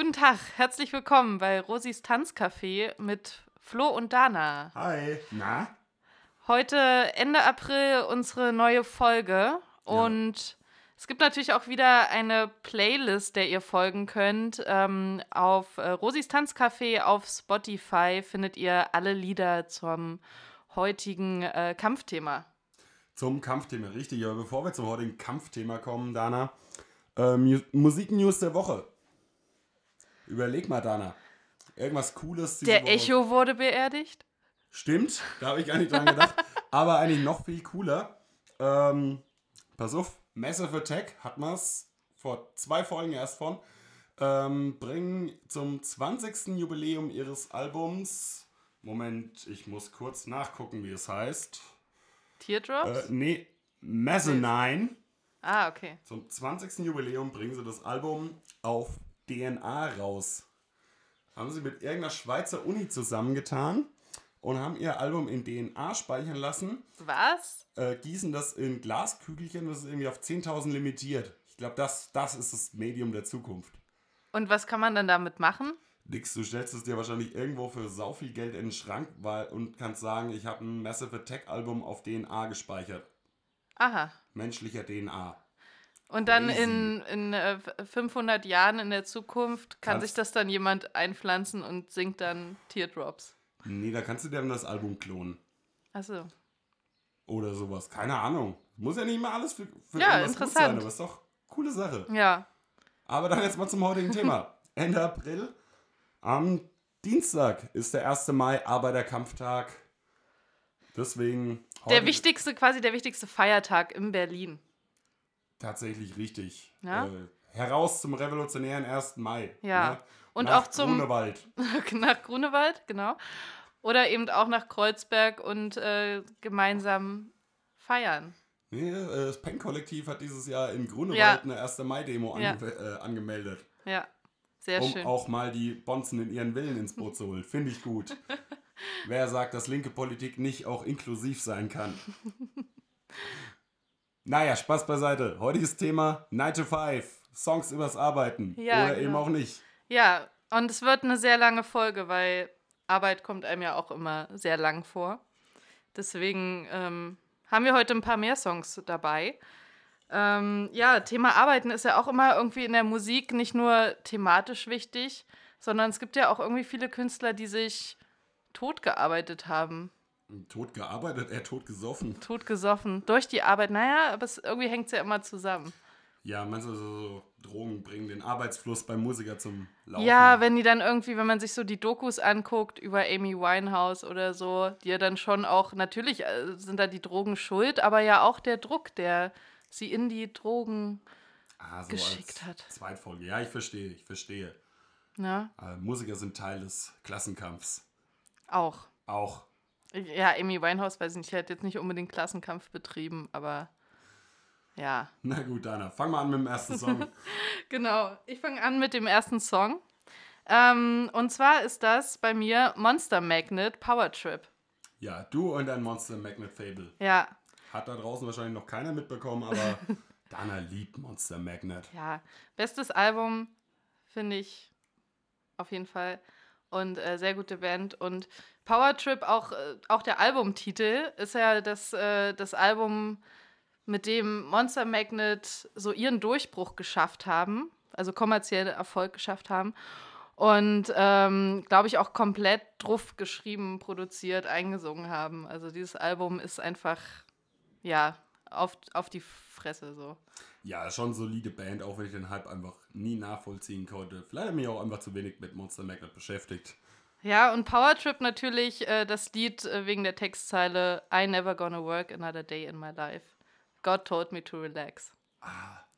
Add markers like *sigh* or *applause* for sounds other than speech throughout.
Guten Tag, herzlich willkommen bei Rosis Tanzcafé mit Flo und Dana. Hi. Na? Heute Ende April unsere neue Folge und es gibt natürlich auch wieder eine Playlist, der ihr folgen könnt. Ähm, auf äh, Rosis Tanzcafé auf Spotify findet ihr alle Lieder zum heutigen äh, Kampfthema. Zum Kampfthema, richtig. Aber bevor wir zum heutigen Kampfthema kommen, Dana, äh, Mu Musiknews der Woche. Überleg mal, Dana. Irgendwas Cooles. Der Woche. Echo wurde beerdigt. Stimmt, da habe ich gar nicht dran gedacht. *laughs* Aber eigentlich noch viel cooler. Ähm, pass auf, Massive Attack hat man es vor zwei Folgen erst von. Ähm, bringen zum 20. Jubiläum ihres Albums. Moment, ich muss kurz nachgucken, wie es heißt. Teardrops? Äh, nee, Mezzanine. ah, okay. Zum 20. Jubiläum bringen sie das Album auf DNA raus. Haben sie mit irgendeiner Schweizer Uni zusammengetan und haben ihr Album in DNA speichern lassen, Was? äh, gießen das in Glaskügelchen, das ist irgendwie auf 10.000 limitiert. Ich glaube, das, das ist das Medium der Zukunft. Und was kann man dann damit machen? Nix, du stellst es dir wahrscheinlich irgendwo für sau viel Geld in den Schrank weil, und kannst sagen, ich habe ein Massive Attack Album auf DNA gespeichert. Aha. Menschlicher DNA. Und dann in, in äh, 500 Jahren in der Zukunft kann Kannst- sich das dann jemand einpflanzen und singt dann Teardrops. Nee, da kannst du dir dann das Album klonen. Achso. Oder sowas. Keine Ahnung. Muss ja nicht mal alles für, für Ja, irgendwas gut interessant. sein, aber ist doch coole Sache. Ja. Aber dann jetzt mal zum heutigen Thema. *laughs* Ende April. Am Dienstag ist der 1. Mai, Arbeiterkampftag. Deswegen Der wichtigste, quasi der wichtigste Feiertag in Berlin. Tatsächlich richtig. Ja? Äh, heraus zum revolutionären 1. Mai. Ja. ne? Und Nach auch zum Grunewald. *laughs* nach Grunewald, genau. Oder eben auch nach Kreuzberg und äh, gemeinsam feiern. Nee, äh, das Pen-Kollektiv hat dieses Jahr in Grunewald Ja. eine 1. Mai-Demo Ja. ange äh, angemeldet. Ja. Sehr um schön. auch mal die Bonzen in ihren Willen ins Boot zu holen. Finde ich gut. *laughs* Wer sagt, dass linke Politik nicht auch inklusiv sein kann? *laughs* Naja, Spaß beiseite. Heutiges Thema 9 to 5. Songs übers Arbeiten. Ja, Oder eben genau. auch nicht. Ja, und es wird eine sehr lange Folge, weil Arbeit kommt einem ja auch immer sehr lang vor. Deswegen ähm, haben wir heute ein paar mehr Songs dabei. Ähm, ja, Thema Arbeiten ist ja auch immer irgendwie in der Musik nicht nur thematisch wichtig, sondern es gibt ja auch irgendwie viele Künstler, die sich totgearbeitet haben, Tot gearbeitet, er tot gesoffen. totgesoffen durch die Arbeit. Naja, aber es, irgendwie hängt es ja immer zusammen. Ja, meinst du, so, Drogen bringen den Arbeitsfluss beim Musiker zum Laufen? Ja, wenn die dann irgendwie, wenn man sich so die Dokus anguckt über Amy Winehouse oder so, die ja dann schon auch, natürlich äh, sind da die Drogen schuld, aber ja auch der Druck, der sie in die Drogen, ah, so geschickt hat. Zweitfolge. Ja, ich verstehe, ich verstehe. ne, Äh, Musiker sind Teil des Klassenkampfs. auch. Auch. Ja, Amy Winehouse, weiß ich nicht, die hat jetzt nicht unbedingt Klassenkampf betrieben, aber ja. Na gut, Dana, fang mal an mit dem ersten Song. *laughs* Genau, ich fange an mit dem ersten Song. Ähm, und zwar ist das bei mir Monster Magnet Power Trip. Ja, du und dein Monster Magnet Fable. Ja, Hat da draußen wahrscheinlich noch keiner mitbekommen, aber *laughs* Dana liebt Monster Magnet. Ja, bestes Album, finde ich auf jeden Fall. Und äh, sehr gute Band. Und Power Trip, auch, äh, auch der Albumtitel, ist ja das, äh, das Album, mit dem Monster Magnet so ihren Durchbruch geschafft haben, also kommerziellen Erfolg geschafft haben. Und ähm, glaube ich auch komplett drauf geschrieben, produziert, eingesungen haben. Also dieses Album ist einfach, ja, auf, auf die Fresse so. Ja, schon solide Band, auch wenn ich den Hype einfach nie nachvollziehen konnte. Vielleicht habe ich mich auch einfach zu wenig mit Monster Magnet beschäftigt. Ja, und Power Trip natürlich äh, das Lied äh, wegen der Textzeile I never gonna work another day in my life. God told me to relax.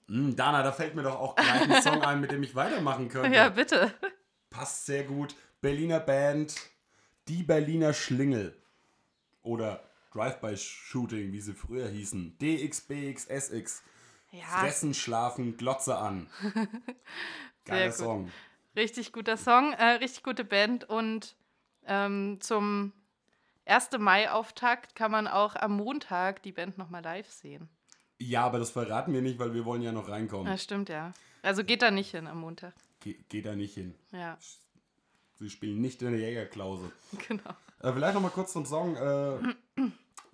Hm, Dana, da fällt mir doch auch gleich ein Song ein, mit dem ich weitermachen *laughs* könnte. Ja, bitte. Passt sehr gut. Berliner Band, die Berliner Schlingel. Oder Drive-by-Shooting, wie sie früher hießen. DXBXSX. Ja, Fressen, schlafen, Glotze an. *laughs* Geiler. Song. Richtig guter Song, äh, richtig gute Band. Und ähm, zum 1. Mai-Auftakt kann man auch am Montag die Band nochmal live sehen. Ja, aber das verraten wir nicht, weil wir wollen ja noch reinkommen. Ja, stimmt, ja. Also geht da nicht hin am Montag. Ge geht da nicht hin. Ja, Sie spielen nicht in der Jägerklause. *laughs* genau. Äh, vielleicht noch mal kurz zum Song. Äh,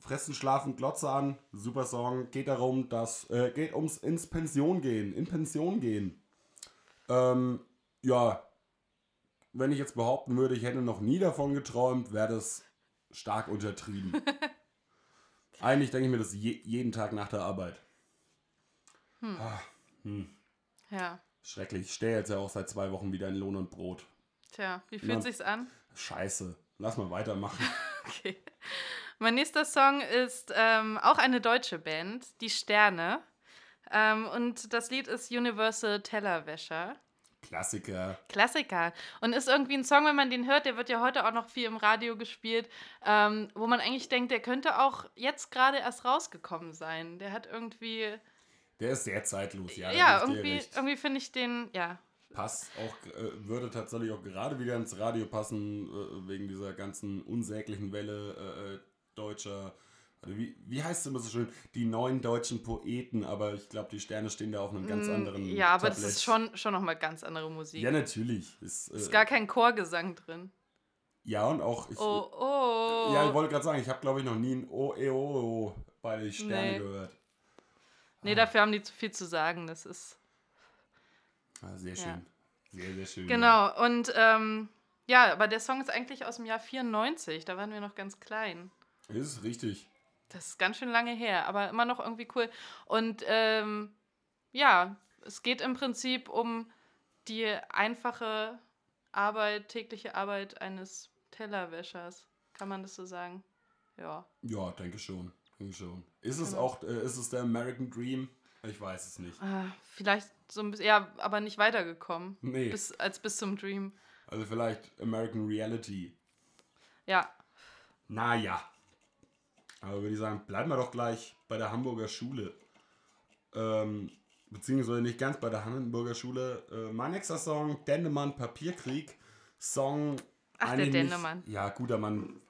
Fressen, Schlafen, Glotze an. Super Song. Geht darum, dass. Äh, geht ums ins Pension gehen. In Pension gehen. Ähm, ja. Wenn ich jetzt behaupten würde, ich hätte noch nie davon geträumt, wäre das stark untertrieben. *laughs* Eigentlich denke ich mir das je, jeden Tag nach der Arbeit. Ah, hm, Ja, schrecklich. Ich stehe jetzt ja auch seit zwei Wochen wieder in Lohn und Brot. tja, wie fühlt Ja. sich's an? Scheiße. Lass mal weitermachen. *laughs* Okay. Mein nächster Song ist ähm, auch eine deutsche Band, Die Sterne. Ähm, und das Lied ist Universal Tellerwäscher. Klassiker. Klassiker. Und ist irgendwie ein Song, wenn man den hört, der wird ja heute auch noch viel im Radio gespielt, ähm, wo man eigentlich denkt, der könnte auch jetzt gerade erst rausgekommen sein. Der hat irgendwie, Der ist sehr zeitlos, ja. ja, irgendwie, irgendwie finde ich den, ja, Passt auch, äh, würde tatsächlich auch gerade wieder ins Radio passen, äh, wegen dieser ganzen unsäglichen Welle äh, äh, deutscher. Wie, wie heißt es immer so schön? Die neuen deutschen Poeten, aber ich glaube, die Sterne stehen da auf einem ganz anderen. Mm, ja, aber das Tablett. ist schon, schon nochmal ganz andere Musik. Ja, natürlich. Ist, ist äh, gar kein Chorgesang drin. ja, und auch. Ich, Oh, oh. Ja, ich wollte gerade sagen, ich habe, glaube ich, noch nie ein O, E, O, O bei den Sterne Nee. gehört. Nee, dafür haben die zu viel zu sagen. Das ist. Ah, sehr Ja. schön. Sehr, sehr schön. Genau, und ähm, ja, aber der Song ist eigentlich aus dem Jahr 94. Da waren wir noch ganz klein. Ist richtig. Das ist ganz schön lange her, aber immer noch irgendwie cool. Und ähm, ja, es geht im Prinzip um die einfache Arbeit, tägliche Arbeit eines Tellerwäschers. Kann man das so sagen? Ja. Ja, denke schon. Denke schon. Ist es Genau. auch, äh, ist es der American Dream? Ich weiß es nicht. Ah, vielleicht so ein bisschen, ja, aber nicht weitergekommen. Nee. Bis, als bis zum Dream. Also vielleicht American Reality. Ja, Naja. Aber würde ich sagen, bleiben wir doch gleich bei der Hamburger Schule. Ähm, beziehungsweise nicht ganz bei der Hamburger Schule. Äh, mein nächster Song, Dendemann Papierkrieg. Song. Ach, der Dendemann. Ja, guter Mann.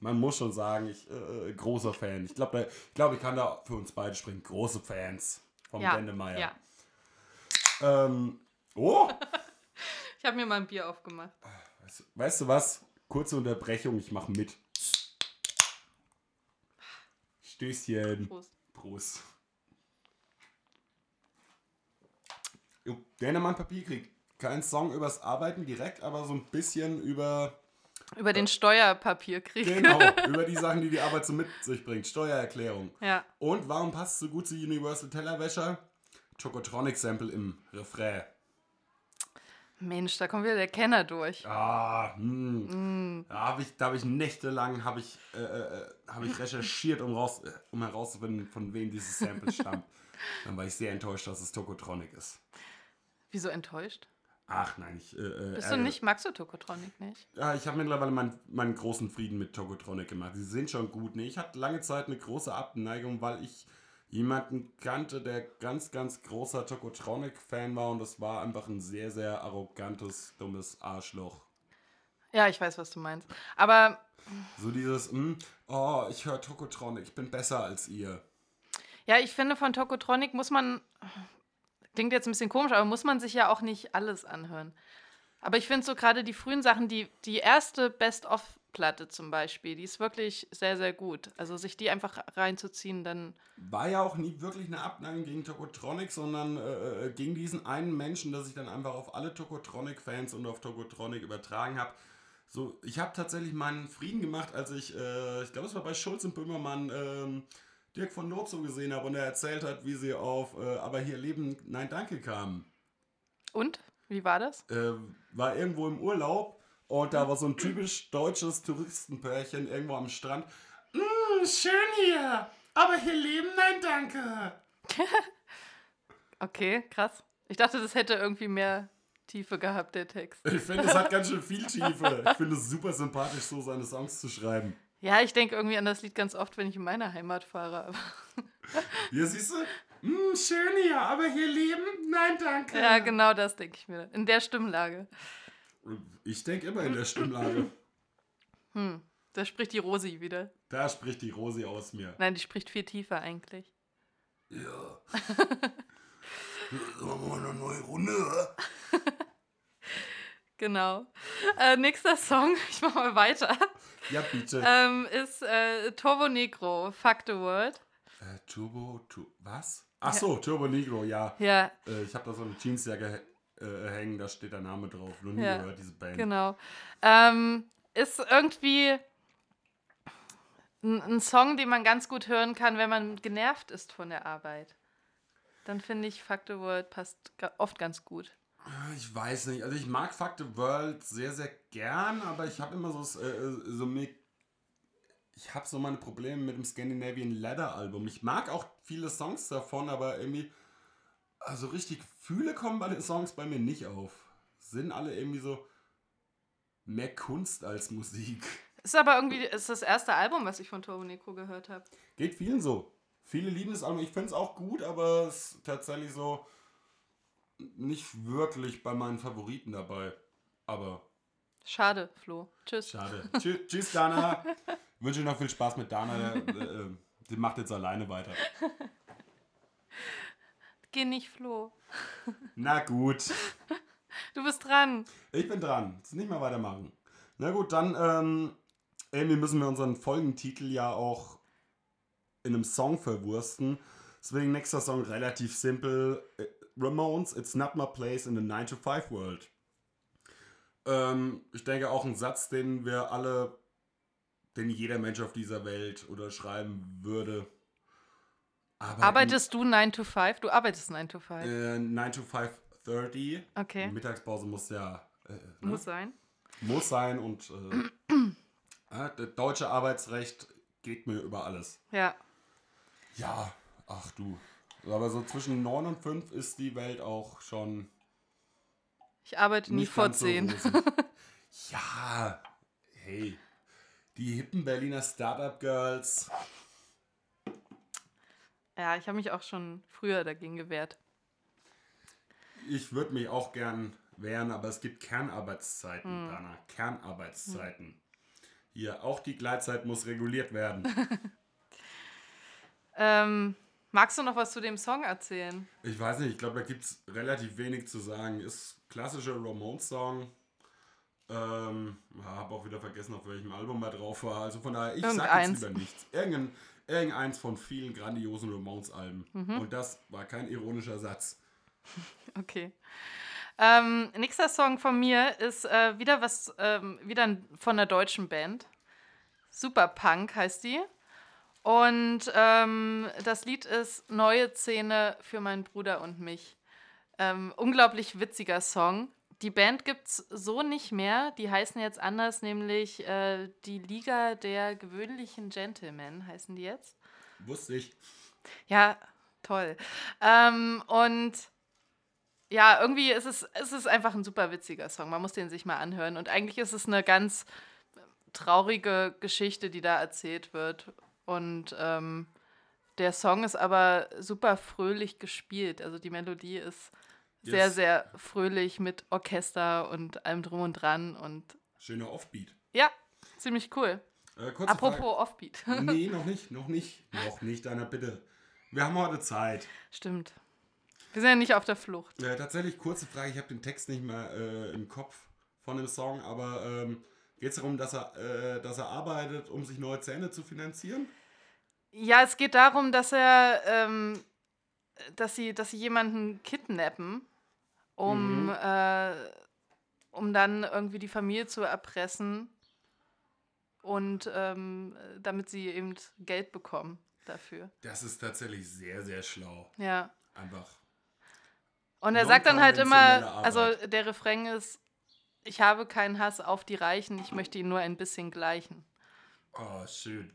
Man muss schon sagen, ich äh, großer Fan. Ich glaube, ich, glaub, ich kann da für uns beide sprechen. Große Fans vom ja, Dendemeyer. ja. Ähm, oh! *laughs* Ich habe mir mal ein Bier aufgemacht. Weißt, weißt du was? Kurze Unterbrechung, ich mache mit. Stößchen. Prost. Prost. Jo, Dänemann Papierkrieg. Kein Song übers Arbeiten direkt, aber so ein bisschen über, Über den Steuerpapierkrieg. genau, *laughs* über die Sachen, die die Arbeit so mit sich bringt. Steuererklärung. Ja. Und warum passt es so gut zu Universal Tellerwäscher? Chocotronic Sample im Refrain. Mensch, da kommt wieder der Kenner durch. Ah, hm. Da habe ich, da hab ich nächtelang hab ich, äh, äh, hab ich recherchiert, um, raus, äh, um herauszufinden, von wem dieses Sample stammt. *laughs* Dann war ich sehr enttäuscht, dass es Tokotronic ist. Wieso enttäuscht? Ach nein, ich. Äh, äh, Bist du nicht, magst du Tokotronic nicht? Ja, ich habe mittlerweile meinen, meinen großen Frieden mit Tokotronic gemacht. Die sind schon gut. Nee, ich hatte lange Zeit eine große Abneigung, weil ich jemanden kannte, der ganz, ganz großer Tokotronic-Fan war und das war einfach ein sehr, sehr arrogantes, dummes Arschloch. Ja, ich weiß, was du meinst. Aber So dieses, hm, oh, ich höre Tokotronic, ich bin besser als ihr. ja, ich finde, von Tokotronic muss man. Klingt jetzt ein bisschen komisch, aber muss man sich ja auch nicht alles anhören. Aber ich finde so gerade die frühen Sachen, die, die erste Best-of-Platte zum Beispiel, die ist wirklich sehr, sehr gut. Also sich die einfach reinzuziehen, dann. War ja auch nie wirklich eine Abneigung gegen Tokotronic, sondern äh, äh, gegen diesen einen Menschen, dass ich dann einfach auf alle Tokotronic-Fans und auf Tokotronic übertragen habe. So, ich habe tatsächlich meinen Frieden gemacht, als ich, äh, ich glaube, es war bei Schulz und Böhmermann, ähm, Dirk von Notzo gesehen habe und er erzählt hat, wie sie auf äh, Aber hier leben, nein, danke kamen. Und? Wie war das? äh, war irgendwo im Urlaub und da war so ein typisch deutsches Touristenpärchen irgendwo am Strand. Mm, schön hier, aber hier leben, nein, danke. *laughs* Okay, krass. Ich dachte, das hätte irgendwie mehr Tiefe gehabt, der Text. Ich finde, es hat ganz schön viel *laughs* Tiefe. Ich finde es super sympathisch, so seine Songs zu schreiben. Ja, ich denke irgendwie an das Lied ganz oft, wenn ich in meine Heimat fahre. aber- *laughs* Hier siehst du, mm, schön hier, aber hier leben, nein, danke. Ja, genau das denke ich mir. In der Stimmlage. Ich denke immer in der Stimmlage. Hm, da spricht die Rosi wieder. Da spricht die Rosi aus mir. Nein, die spricht viel tiefer eigentlich. Ja. *laughs* Sollen wir mal eine neue Runde? oder? *laughs* Genau. Äh, nächster Song, *laughs* ich mach mal weiter, Ja, bitte. ähm, ist äh, Turbo Negro, Fuck the World. Äh, Turbo, tu, was? Ach so, Turbo Negro, ja. Ja, Äh, ich habe da so eine Jeansjacke äh, hängen, da steht der Name drauf. Noch nie Ja, gehört, diese Band. genau. Ähm, ist irgendwie ein, ein Song, den man ganz gut hören kann, wenn man genervt ist von der Arbeit. Dann finde ich Fuck the World passt oft ganz gut. Ich weiß nicht. Also ich mag Fuck the World sehr, sehr gern, aber ich habe immer so, äh, so mir. Ich habe so meine Probleme mit dem Scandinavian Leather Album. Ich mag auch viele Songs davon, aber irgendwie. Also richtig Fühle kommen bei den Songs bei mir nicht auf. Sind alle irgendwie so mehr Kunst als Musik. Ist aber irgendwie ist das erste Album, was ich von Turbo Negro gehört habe. Geht vielen so. Viele lieben das Album. Ich finde es auch gut, aber es ist tatsächlich so nicht wirklich bei meinen Favoriten dabei. Aber Schade, Flo. Tschüss. Schade. Tschü tschüss, Dana. *laughs* Wünsche noch viel Spaß mit Dana. Der, äh, die macht jetzt alleine weiter. *laughs* Geh nicht, Flo. Na gut. Du bist dran. Ich bin dran. Jetzt nicht mehr weitermachen. Na gut, dann ähm, irgendwie müssen wir unseren Folgentitel ja auch in einem Song verwursten. Deswegen nächster Song relativ simpel. Äh, Ramones, It's Not My Place in the 9 to 5 World. Ähm, ich denke auch ein Satz, den wir alle, den jeder Mensch auf dieser Welt unterschreiben würde. Aber Arbeitest du 9 to 5? Du arbeitest 9 to 5. Äh, 9 to 5, 30. Okay. Mittagspause muss ja. Äh, ne? Muss sein. muss sein und äh, *clears throat* das deutsche Arbeitsrecht geht mir über alles. Ja. Ja, ach du. Aber so zwischen 9 und 5 ist die Welt auch schon Ich arbeite nie vor ganz so 10. rosig. *laughs* ja, hey. Die hippen Berliner Startup Girls. Ja, ich habe mich auch schon früher dagegen gewehrt. Ich würde mich auch gern wehren, aber es gibt Kernarbeitszeiten, Hm. Dana. Kernarbeitszeiten. Hier, auch die Gleitzeit muss reguliert werden. *laughs* Ähm, magst du noch was zu dem Song erzählen? Ich weiß nicht, ich glaube, da gibt es relativ wenig zu sagen. Ist klassischer Ramones-Song. Ähm, habe auch wieder vergessen, auf welchem Album er drauf war. Also von daher, ich sag Irgendeins. jetzt lieber nichts. Irgendein, irgendeins von vielen grandiosen Ramones-Alben. Mhm. Und das war kein ironischer Satz. *laughs* Okay. Ähm, nächster Song von mir ist äh, wieder was, ähm, wieder von einer deutschen Band. Superpunk heißt die. Und ähm, das Lied ist Neue Szene für meinen Bruder und mich. Ähm, unglaublich witziger Song. Die Band gibt's so nicht mehr. Die heißen jetzt anders, nämlich äh, die Liga der gewöhnlichen Gentlemen heißen die jetzt. Wusste ich. Ja, toll. Ähm, und ja, irgendwie ist es, es ist einfach ein super witziger Song. Man muss den sich mal anhören. Und eigentlich ist es eine ganz traurige Geschichte, die da erzählt wird. Und ähm, der Song ist aber super fröhlich gespielt. Also die Melodie ist Yes. sehr fröhlich mit Orchester und allem drum und dran. Und Schöner Offbeat. ja, ziemlich cool. Äh, Apropos Offbeat. Frage. *laughs* Nee, noch nicht, noch nicht. Noch nicht, Dana, bitte. Wir haben heute Zeit. Stimmt. Wir sind ja nicht auf der Flucht. Äh, tatsächlich, kurze Frage, ich habe den Text nicht mehr äh, im Kopf von dem Song, aber ähm, geht es darum, dass er, äh, dass er arbeitet, um sich neue Zähne zu finanzieren? Ja, es geht darum, dass er, ähm, dass sie, dass sie jemanden kidnappen, um, Mhm. äh, um dann irgendwie die Familie zu erpressen und ähm, damit sie eben Geld bekommen dafür. Das ist tatsächlich sehr, sehr schlau. Ja. Einfach. Und er sagt dann halt immer, also der Refrain ist, ich habe keinen Hass auf die Reichen, ich möchte ihn nur ein bisschen gleichen. Oh, schön.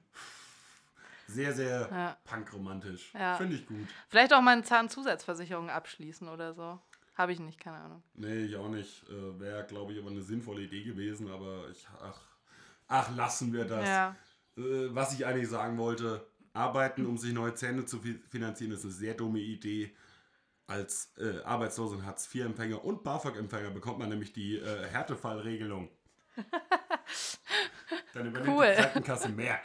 Sehr, sehr Ja. punkromantisch. Ja. Finde ich gut. Vielleicht auch mal eine Zahnzusatzversicherung abschließen oder so. Habe ich nicht, keine Ahnung. Nee, ich auch nicht. Äh, Wäre, glaube ich, aber eine sinnvolle Idee gewesen, aber ich, ach, ach, lassen wir das. Ja. Äh, was ich eigentlich sagen wollte, arbeiten, um sich neue Zähne zu fi- finanzieren, ist eine sehr dumme Idee. Als äh, Arbeitslosen Hartz-IV-Empfänger und BAföG-Empfänger bekommt man nämlich die äh, Härtefallregelung. *laughs* Dann übernimmt Cool. die Krankenkasse mehr.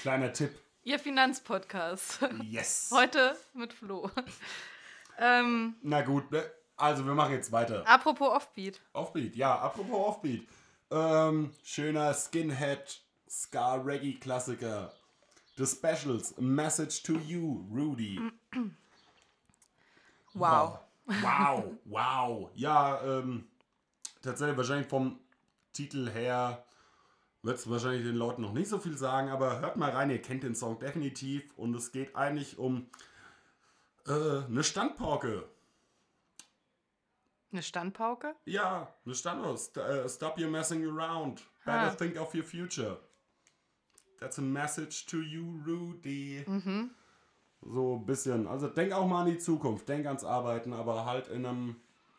Kleiner Tipp. Ihr Finanzpodcast. Yes. Heute mit Flo. Ähm, Na gut, ne? Also, wir machen jetzt weiter. Apropos Offbeat. Offbeat, ja, apropos Offbeat. Ähm, schöner Skinhead, Ska Reggae Klassiker. The Specials, A Message to You, Rudy. *clears throat* Wow. Wow, wow. Ja, ähm, tatsächlich wahrscheinlich vom Titel her wird es wahrscheinlich den Leuten noch nicht so viel sagen, aber hört mal rein, ihr kennt den Song definitiv und es geht eigentlich um äh, eine Standpauke. Eine Standpauke? Ja, eine Standpauke. St äh, stop your messing around. Better Ah. think of your future. That's a message to you, Rudy. Mhm. So ein bisschen. Also denk auch mal an die Zukunft, denk ans Arbeiten, aber halt in einem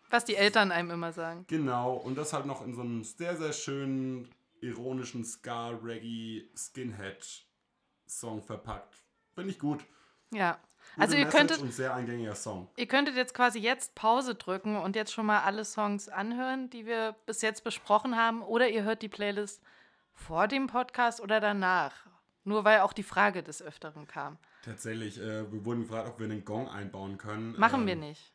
Was die Eltern einem immer sagen. Genau, und das halt noch in so einem sehr, sehr schönen, ironischen Ska-Reggae-Skinhead-Song verpackt. Finde ich gut. Ja. Also ihr könntet, Und sehr eingängiger Song. ihr könntet jetzt quasi jetzt Pause drücken und jetzt schon mal alle Songs anhören, die wir bis jetzt besprochen haben. Oder ihr hört die Playlist vor dem Podcast oder danach. Nur weil auch die Frage des Öfteren kam. Tatsächlich, äh, wir wurden gefragt, ob wir einen Gong einbauen können. Machen ähm, wir nicht.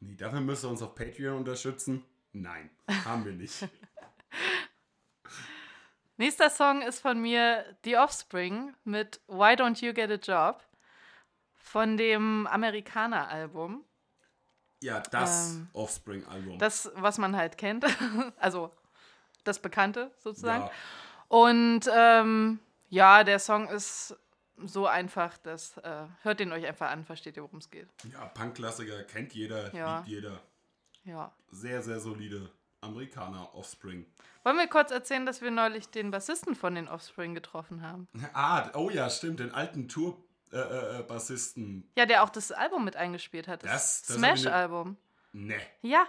Nee, dafür müsst ihr uns auf Patreon unterstützen. Nein, *laughs* haben wir nicht. Nächster Song ist von mir The Offspring mit Why Don't You Get a Job von dem Amerikaner-Album. Ja, das Ähm, Offspring-Album. Das, was man halt kennt. *laughs* also das Bekannte sozusagen. Ja, Und ähm, ja, der Song ist so einfach, dass äh, hört den euch einfach an, versteht ihr, worum es geht. ja Punk-Klassiker kennt jeder, Ja. liebt jeder. Ja. Sehr, sehr solide Amerikaner Offspring. Wollen wir kurz erzählen, dass wir neulich den Bassisten von den Offspring getroffen haben? *laughs* Ah, oh ja, stimmt, den alten Tour-Bassisten. Ja, der auch das Album mit eingespielt hat. Das- das Smash-Album. ne, Ja,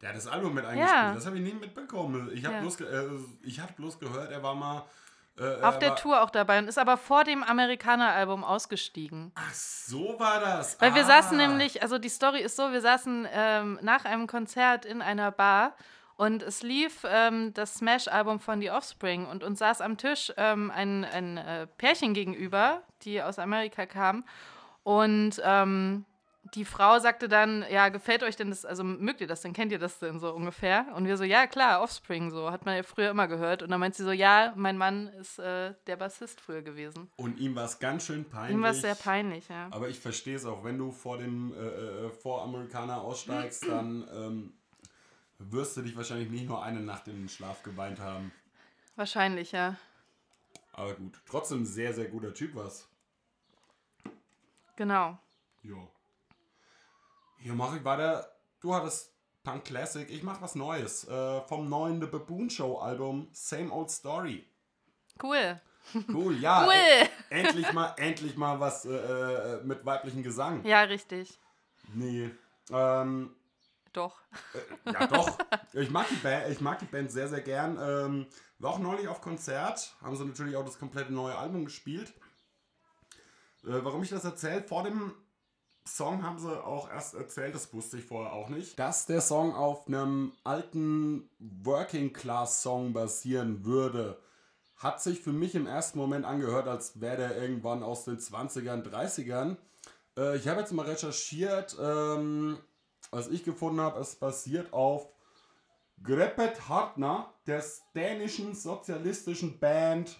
der hat das Album mit eingespielt. Ja. Das habe ich nie mitbekommen. Ich habe Ja. bloß, äh, ich hab bloß gehört, er war mal. Äh, auf er der Tour auch dabei und ist aber vor dem Amerikaner-Album ausgestiegen. Ach, so war das. Weil wir ah. saßen nämlich, also die Story ist so, wir saßen ähm, nach einem Konzert in einer Bar und es lief ähm, das Smash-Album von The Offspring und uns saß am Tisch ähm, ein, ein äh, Pärchen gegenüber, die aus Amerika kam und ähm, die Frau sagte dann, ja, gefällt euch denn das, also mögt ihr das denn, kennt ihr das denn so ungefähr? Und wir so, ja, klar, Offspring, so, hat man ja früher immer gehört. Und dann meint sie so, ja, mein Mann ist äh, der Bassist früher gewesen. Und ihm war es ganz schön peinlich. Ihm war es sehr peinlich, ja. Aber ich verstehe es auch, wenn du vor dem äh, äh, Voramerikaner aussteigst, *clears throat* dann ähm, wirst du dich wahrscheinlich nicht nur eine Nacht in den Schlaf geweint haben. Wahrscheinlich, ja. Aber gut, trotzdem sehr, sehr guter Typ was. Genau. Jo. Hier mache ich weiter. Du hattest Punk Classic, ich mache was Neues. Äh, vom neuen The Baboon Show Album Same Old Story. Cool. Cool, ja. *laughs* Cool. e- endlich mal, endlich mal was äh, äh, mit weiblichem Gesang. Ja, richtig. Nee. Ähm, Doch. Ja, doch. Ich mag die Band, ich mag die Band sehr, sehr gern. Ähm, war auch neulich auf Konzert. Haben sie natürlich auch das komplette neue Album gespielt. Äh, warum ich das erzähle? Vor dem Song haben sie auch erst erzählt, das wusste ich vorher auch nicht, dass der Song auf einem alten Working Class Song basieren würde. Hat sich für mich im ersten Moment angehört, als wäre der irgendwann aus den 20ern, 30ern. Äh, ich habe jetzt mal recherchiert, ähm, was ich gefunden habe, es basiert auf Grepet Hartner, der dänischen sozialistischen Band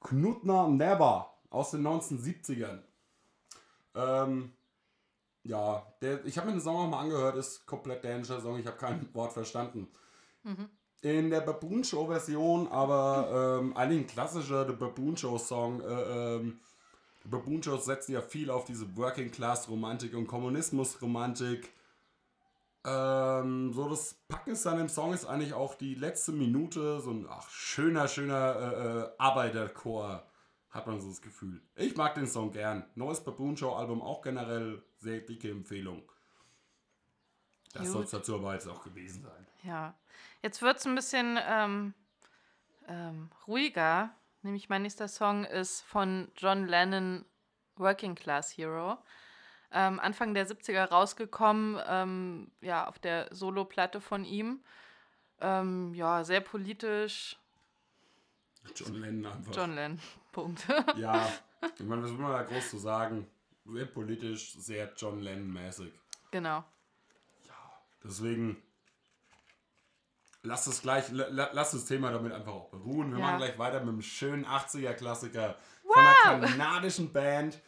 Knutner Never aus den 1970ern. Ähm, ja, der, ich habe mir den Song auch mal angehört, ist komplett dänischer Song, ich habe kein *laughs* Wort verstanden. In der Baboon Show Version, aber ähm, eigentlich ein klassischer The Baboon Show Song. Äh, ähm, Baboon Shows setzen ja viel auf diese Working Class Romantik und Kommunismus Romantik. Ähm, so das Packendste an dem Song ist eigentlich auch die letzte Minute, so ein ach, schöner, schöner äh, äh, Arbeiterchor, hat man so das Gefühl. Ich mag den Song gern. Neues Baboon Show Album auch generell sehr dicke Empfehlung. Das soll es dazu aber jetzt auch gewesen sein. Ja. Jetzt wird es ein bisschen ähm, ähm, ruhiger. Nämlich mein nächster Song ist von John Lennon, Working Class Hero. Ähm, Anfang der 70er rausgekommen, ähm, ja, auf der Solo-Platte von ihm. Ähm, ja, sehr politisch. John Lennon einfach. John Lennon, *laughs* Punkt. Ja, ich meine, was will man da groß zu sagen? Sehr politisch, sehr John Lennon-mäßig. genau. Ja, Deswegen lass das gleich, lass das Thema damit einfach auch beruhen. Wir ja. machen gleich weiter mit einem schönen 80er-Klassiker wow. von einer kanadischen Band.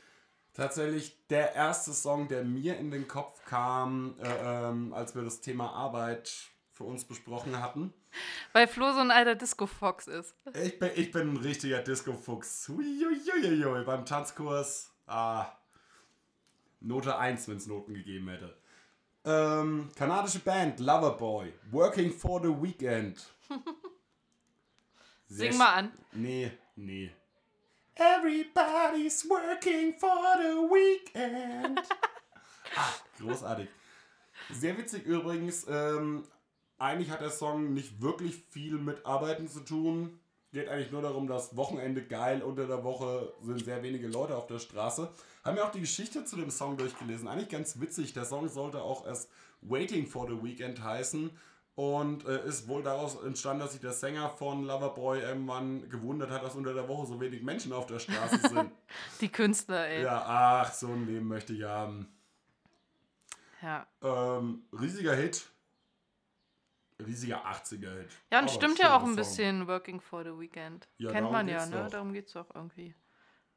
Tatsächlich der erste Song, der mir in den Kopf kam, äh, ähm, als wir das Thema Arbeit für uns besprochen hatten. Weil Flo so ein alter Disco-Fox ist. Ich bin, ich bin ein richtiger Disco-Fuchs. Beim Tanzkurs, ah, Note 1, wenn es Noten gegeben hätte. Ähm, kanadische Band, Loverboy, Working for the Weekend. *laughs* Sing mal an. Nee, nee. Everybody's working for the weekend. *laughs* ah, großartig. Sehr witzig übrigens. Ähm, eigentlich hat der Song nicht wirklich viel mit Arbeiten zu tun. Geht eigentlich nur darum, dass Wochenende geil unter der Woche sind sehr wenige Leute auf der Straße. Haben wir auch die Geschichte zu dem Song durchgelesen. Eigentlich ganz witzig. Der Song sollte auch erst Waiting for the Weekend heißen. Und äh, ist wohl daraus entstanden, dass sich der Sänger von Loverboy irgendwann gewundert hat, dass unter der Woche so wenig Menschen auf der Straße *laughs* sind. Die Künstler, ey. Ja, ach, so ein Leben möchte ich haben. Ja. Ähm, riesiger Hit. Riesiger 80er-Hit. Ja, und Aber stimmt ja auch ein Song. bisschen Working for the Weekend. Ja, Kennt man ja, ne? Doch. Darum geht's doch irgendwie.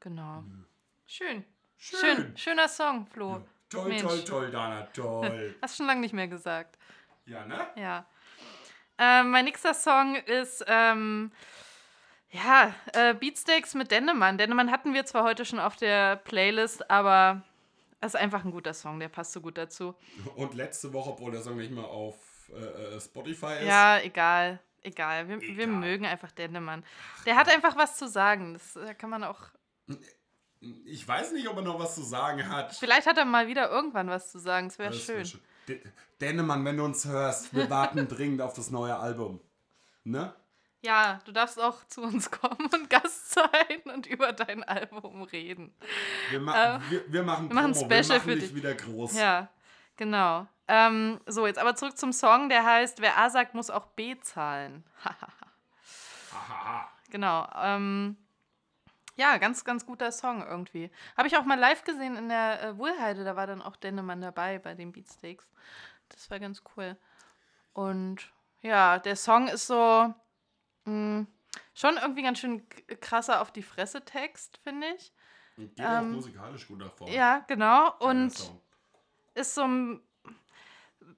Genau. Mhm. Schön. Schön. Schön. Schöner Song, Flo. Ja. Toll, Mensch. toll, toll, Dana, toll. *laughs* Hast schon lange nicht mehr gesagt. Ja, ne? Ja. Ähm, mein nächster Song ist, ähm, ja, äh, Beatsteaks mit Dennemann. Dennemann hatten wir zwar heute schon auf der Playlist, aber es ist einfach ein guter Song, der passt so gut dazu. Und letzte Woche, obwohl der Song nicht mal auf äh, äh Spotify ist. Ja, egal. Egal. Wir, egal. wir mögen einfach Dennemann. Der hat einfach was zu sagen. Das kann man auch. Ich weiß nicht, ob er noch was zu sagen hat. Vielleicht hat er mal wieder irgendwann was zu sagen. Das wäre schön. Wär schön. Dennemann, wenn du uns hörst, wir *laughs* warten dringend auf das neue Album. Ne? Ja, du darfst auch zu uns kommen und Gast sein und über dein Album reden. Wir, ma äh, wir, wir machen, wir machen Promo. Special wir machen für dich wieder groß. Ja, genau. Ähm, so, jetzt aber zurück zum Song, der heißt Wer A sagt, muss auch B zahlen. *laughs* genau. Ähm, ja, ganz, ganz guter Song irgendwie. Habe ich auch mal live gesehen in der äh, Wohlheide, da war dann auch Dennemann dabei bei den Beatsteaks. Das war ganz cool. Und ja, der Song ist so mh, mm, schon irgendwie ganz schön krasser auf die Fresse Text, finde ich. Und geht ähm, auch musikalisch gut davor. Ja, genau. Und ist so ein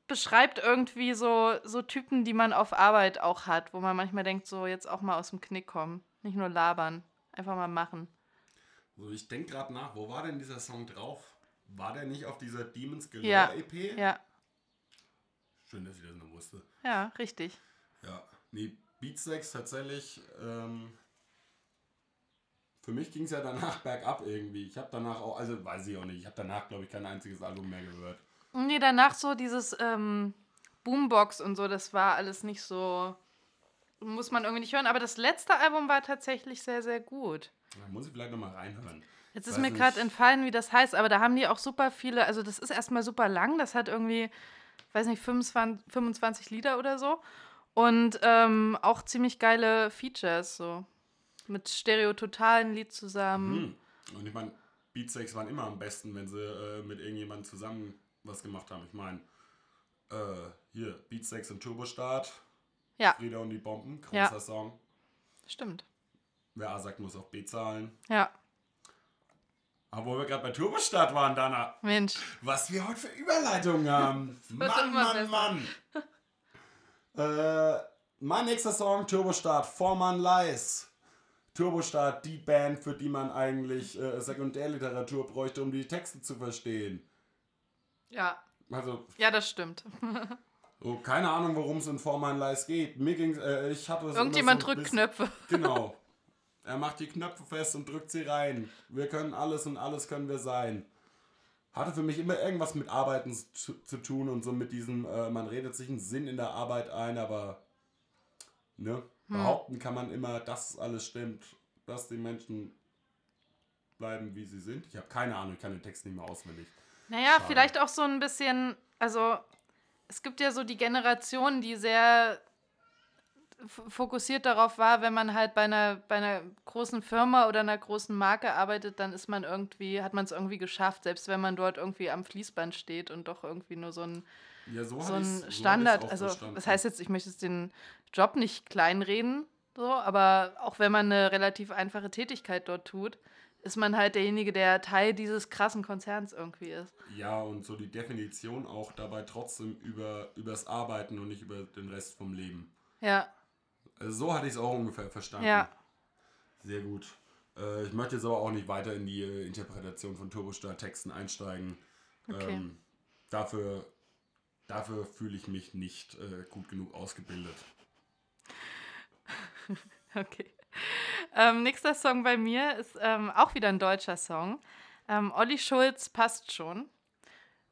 beschreibt irgendwie so, so Typen, die man auf Arbeit auch hat, wo man manchmal denkt, so jetzt auch mal aus dem Knick kommen. Nicht nur labern. Einfach mal machen. Also ich denke gerade nach, wo war denn dieser Song drauf? War der nicht auf dieser Demons Galore ja. EP? Ja. Schön, dass ich das noch wusste. Ja, richtig. Ja, nee, Beatsteaks tatsächlich, ähm, für mich ging es ja danach *laughs* bergab irgendwie. Ich habe danach auch, also weiß ich auch nicht, ich habe danach, glaube ich, kein einziges Album mehr gehört. Nee, danach so dieses ähm, Boombox und so, das war alles nicht so muss man irgendwie nicht hören. Aber das letzte Album war tatsächlich sehr, sehr gut. Da muss ich vielleicht nochmal reinhören. Jetzt ist mir gerade entfallen, wie das heißt, aber da haben die auch super viele, also das ist erstmal super lang, das hat irgendwie, weiß nicht, 25, 25 Lieder oder so. Und ähm, auch ziemlich geile Features, so. Mit Stereo Total ein Lied zusammen. Mhm. Und ich meine, Beatsteaks waren immer am besten, wenn sie äh, mit irgendjemandem zusammen was gemacht haben. Ich meine, äh, hier, Beatsteaks und Turbostart ja. Frieda und die Bomben, großer ja. Song. Stimmt. Wer A sagt, muss auch B zahlen. Ja. Aber wo wir gerade bei Turbostart waren, Dana. Mensch. Was wir heute für Überleitungen haben. *laughs* Mann, Mann, Mann. *laughs* äh, mein nächster Song, Turbostart, Vormann Leis. Turbostart, die Band, für die man eigentlich äh, Sekundärliteratur bräuchte, um die Texte zu verstehen. Ja. Also, ja, das stimmt. *laughs* So, keine Ahnung, worum es in Foreman Lies geht. Mir ging's, äh, ich hatte Irgendjemand so drückt bisschen, Knöpfe. *laughs* Genau. Er macht die Knöpfe fest und drückt sie rein. Wir können alles und alles können wir sein. Hatte für mich immer irgendwas mit Arbeiten zu, zu tun und so mit diesem, äh, man redet sich einen Sinn in der Arbeit ein, aber ne, hm. behaupten kann man immer, dass alles stimmt, dass die Menschen bleiben, wie sie sind. Ich habe keine Ahnung, ich kann den Text nicht mehr auswendig. Naja, Schade. vielleicht auch so ein bisschen, also es gibt ja so die Generation, die sehr fokussiert darauf war, wenn man halt bei einer, bei einer großen Firma oder einer großen Marke arbeitet, dann ist man irgendwie, hat man es irgendwie geschafft, selbst wenn man dort irgendwie am Fließband steht und doch irgendwie nur so ein, Ja, so, so ein so Standard. auch also verstanden. das heißt jetzt, ich möchte jetzt den Job nicht kleinreden, so, aber auch wenn man eine relativ einfache Tätigkeit dort tut, ist man halt derjenige, der Teil dieses krassen Konzerns irgendwie ist. Ja, und so die Definition auch dabei trotzdem über übers Arbeiten und nicht über den Rest vom Leben. Ja, Also so hatte ich es auch ungefähr verstanden. ja. Sehr gut. Äh, ich möchte jetzt aber auch nicht weiter in die äh, Interpretation von Turbostar-Texten einsteigen. Okay. Ähm, dafür dafür fühle ich mich nicht äh, gut genug ausgebildet. *laughs* Okay. Ähm, nächster Song bei mir ist ähm, auch wieder ein deutscher Song. Ähm, Olli Schulz passt schon.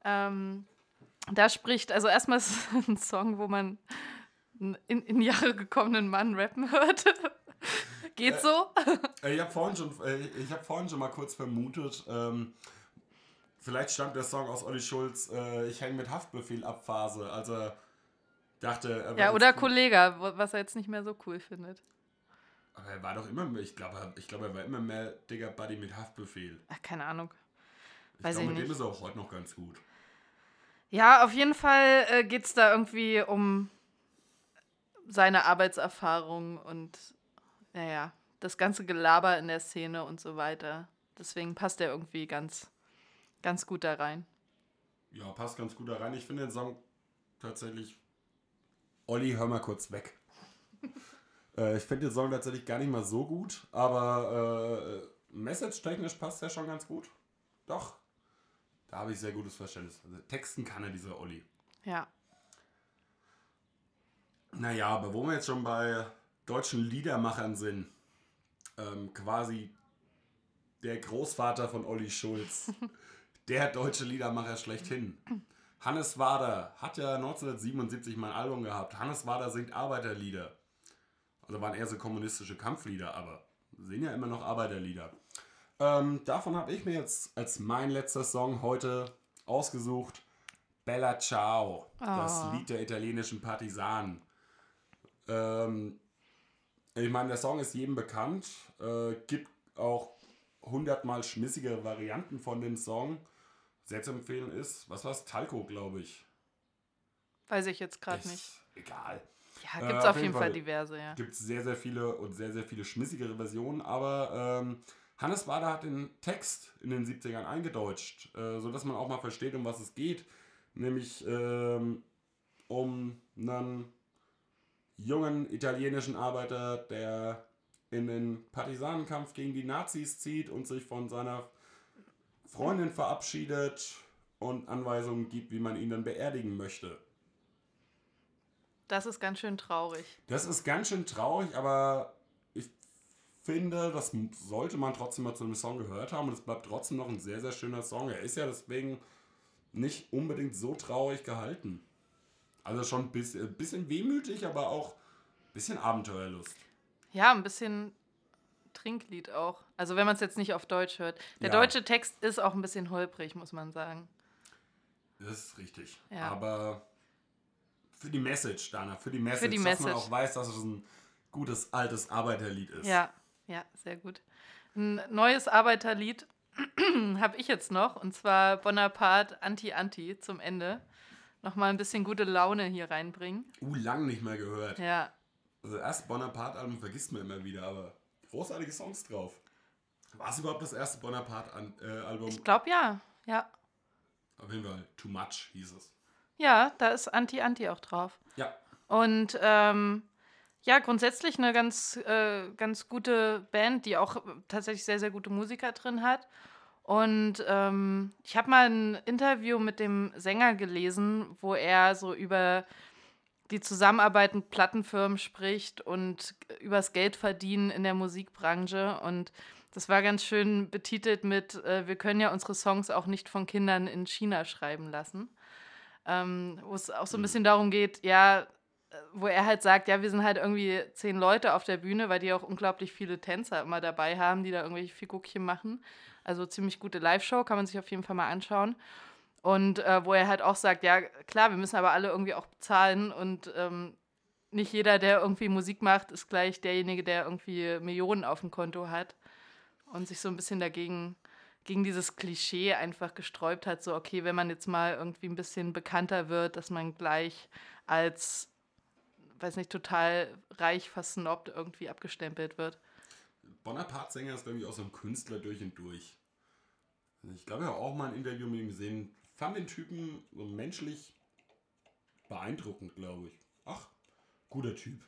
Ähm, da spricht, also erstmal *laughs* ist es ein Song, wo man einen in, in Jahre gekommenen Mann rappen hört. *laughs* Geht so? Äh, ich habe vorhin, schon, äh, ich hab vorhin schon mal kurz vermutet, ähm, vielleicht stammt der Song aus Olli Schulz, äh, ich hänge mit Haftbefehl ab Phase. Also dachte, Ja, oder Kollege, was er jetzt nicht mehr so cool findet. Aber er war doch immer, ich glaube, ich glaub, er war immer mehr Digger Buddy mit Haftbefehl. Ach, keine Ahnung. Ich Weiß glaube, ich mit dem nicht. ist er auch heute noch ganz gut. Ja, auf jeden Fall äh, geht es da irgendwie um seine Arbeitserfahrung und naja, das ganze Gelaber in der Szene und so weiter. Deswegen passt er irgendwie ganz, ganz gut da rein. Ja, passt ganz gut da rein. Ich finde den Song tatsächlich. Olli, hör mal kurz weg. *laughs* äh, ich finde den Song tatsächlich gar nicht mal so gut, aber äh, message-technisch passt er schon ganz gut. Doch. Da habe ich sehr gutes Verständnis. Also, Texten kann er, dieser Olli. Ja. Naja, aber wo wir jetzt schon bei deutschen Liedermachern sind, ähm, quasi der Großvater von Olli Schulz, *laughs* der deutsche Liedermacher schlechthin. Hannes Wader hat ja 1977 mal ein Album gehabt. Hannes Wader singt Arbeiterlieder. Also waren eher so kommunistische Kampflieder, aber singen ja immer noch Arbeiterlieder. Ähm, davon habe ich mir jetzt als mein letzter Song heute ausgesucht. Bella Ciao, das Oh. Lied der italienischen Partisanen. Ähm, ich meine, der Song ist jedem bekannt, äh, gibt auch hundertmal schmissigere Varianten von dem Song. Sehr zu empfehlen ist, was war's? Talco, glaube ich. Weiß ich jetzt gerade nicht. Egal. Ja, Äh, gibt es auf auf jeden Fall Fall. diverse, ja. Gibt sehr, sehr viele und sehr, sehr viele schmissigere Versionen, aber ähm, Hannes Wader hat den Text in den 70ern eingedeutscht, äh, sodass man auch mal versteht, um was es geht. Nämlich ähm, um einen jungen italienischen Arbeiter, der in den Partisanenkampf gegen die Nazis zieht und sich von seiner Freundin verabschiedet und Anweisungen gibt, wie man ihn dann beerdigen möchte. Das ist ganz schön traurig. Das ist ganz schön traurig, aber ich finde, das sollte man trotzdem mal zu dem Song gehört haben und es bleibt trotzdem noch ein sehr, sehr schöner Song. Er ist ja deswegen nicht unbedingt so traurig gehalten. Also schon ein bisschen, ein bisschen wehmütig, aber auch ein bisschen Abenteuerlust. Ja, ein bisschen Trinklied auch. Also wenn man es jetzt nicht auf Deutsch hört. Der Ja. deutsche Text ist auch ein bisschen holprig, muss man sagen. Das ist richtig. Ja. Aber für die Message, Dana, für die Message, die dass man Message. auch weiß, dass es ein gutes altes Arbeiterlied ist. Ja, ja, sehr gut. Ein neues Arbeiterlied *clears throat* habe ich jetzt noch, und zwar Bonaparte Anti-Anti zum Ende. Nochmal ein bisschen gute Laune hier reinbringen. Uh, lang nicht mehr gehört. Ja, Also erst Bonaparte-Album vergisst man immer wieder, aber großartige Songs drauf. War es überhaupt das erste Bonaparte-Album? ich glaube ja. Ja. Auf jeden Fall, Too Much hieß es. Ja, da ist Anti-Anti auch drauf. Ja, Und ähm, ja, grundsätzlich eine ganz, äh, ganz gute Band, die auch tatsächlich sehr, sehr gute Musiker drin hat. Und ähm, ich habe mal ein Interview mit dem Sänger gelesen, wo er so über die Zusammenarbeit mit Plattenfirmen spricht und übers Geldverdienen in der Musikbranche. Und das war ganz schön betitelt mit, äh, wir können ja unsere Songs auch nicht von Kindern in China schreiben lassen. Ähm, wo es auch so ein bisschen darum geht, ja, äh, wo er halt sagt, ja, wir sind halt irgendwie zehn Leute auf der Bühne, weil die auch unglaublich viele Tänzer immer dabei haben, die da irgendwelche Figuckchen machen. Also ziemlich gute Live-Show, kann man sich auf jeden Fall mal anschauen. Und äh, wo er halt auch sagt, ja, klar, wir müssen aber alle irgendwie auch bezahlen und ähm, nicht jeder, der irgendwie Musik macht, ist gleich derjenige, der irgendwie Millionen auf dem Konto hat und sich so ein bisschen dagegen gegen dieses Klischee einfach gesträubt hat, so okay, wenn man jetzt mal irgendwie ein bisschen bekannter wird, dass man gleich als, weiß nicht, total reich versnobbt irgendwie abgestempelt wird. Bonaparte-Sänger ist, glaube ich, auch so ein Künstler durch und durch. Also ich glaube, ich habe auch mal ein Interview mit ihm gesehen. Fand den Typen so menschlich beeindruckend, glaube ich. Ach, guter Typ.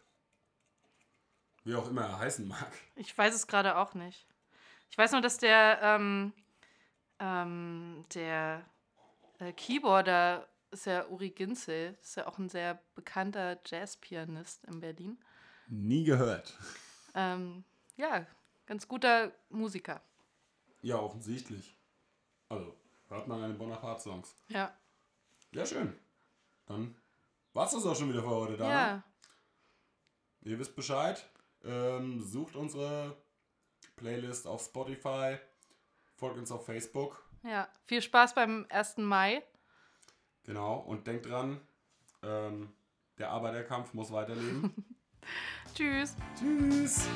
Wie auch immer er heißen mag. Ich weiß es gerade auch nicht. Ich weiß nur, dass der, ähm, ähm, der äh, Keyboarder ist ja Uri Ginzel. Ist ja auch ein sehr bekannter Jazzpianist in Berlin. Nie gehört. Ähm, ja, ganz guter Musiker. Ja, offensichtlich. Also, hört man an den Bonaparte-Songs. Ja. Ja, schön. Dann war's das auch schon wieder für heute, Dana. Ja. Ihr wisst Bescheid. Ähm, sucht unsere Playlist auf Spotify. Folgt uns auf Facebook. Ja. Viel Spaß beim 1. Mai. Genau. Und denkt dran, ähm, der Arbeiterkampf muss weiterleben. *laughs* Tschüss. Tschüss.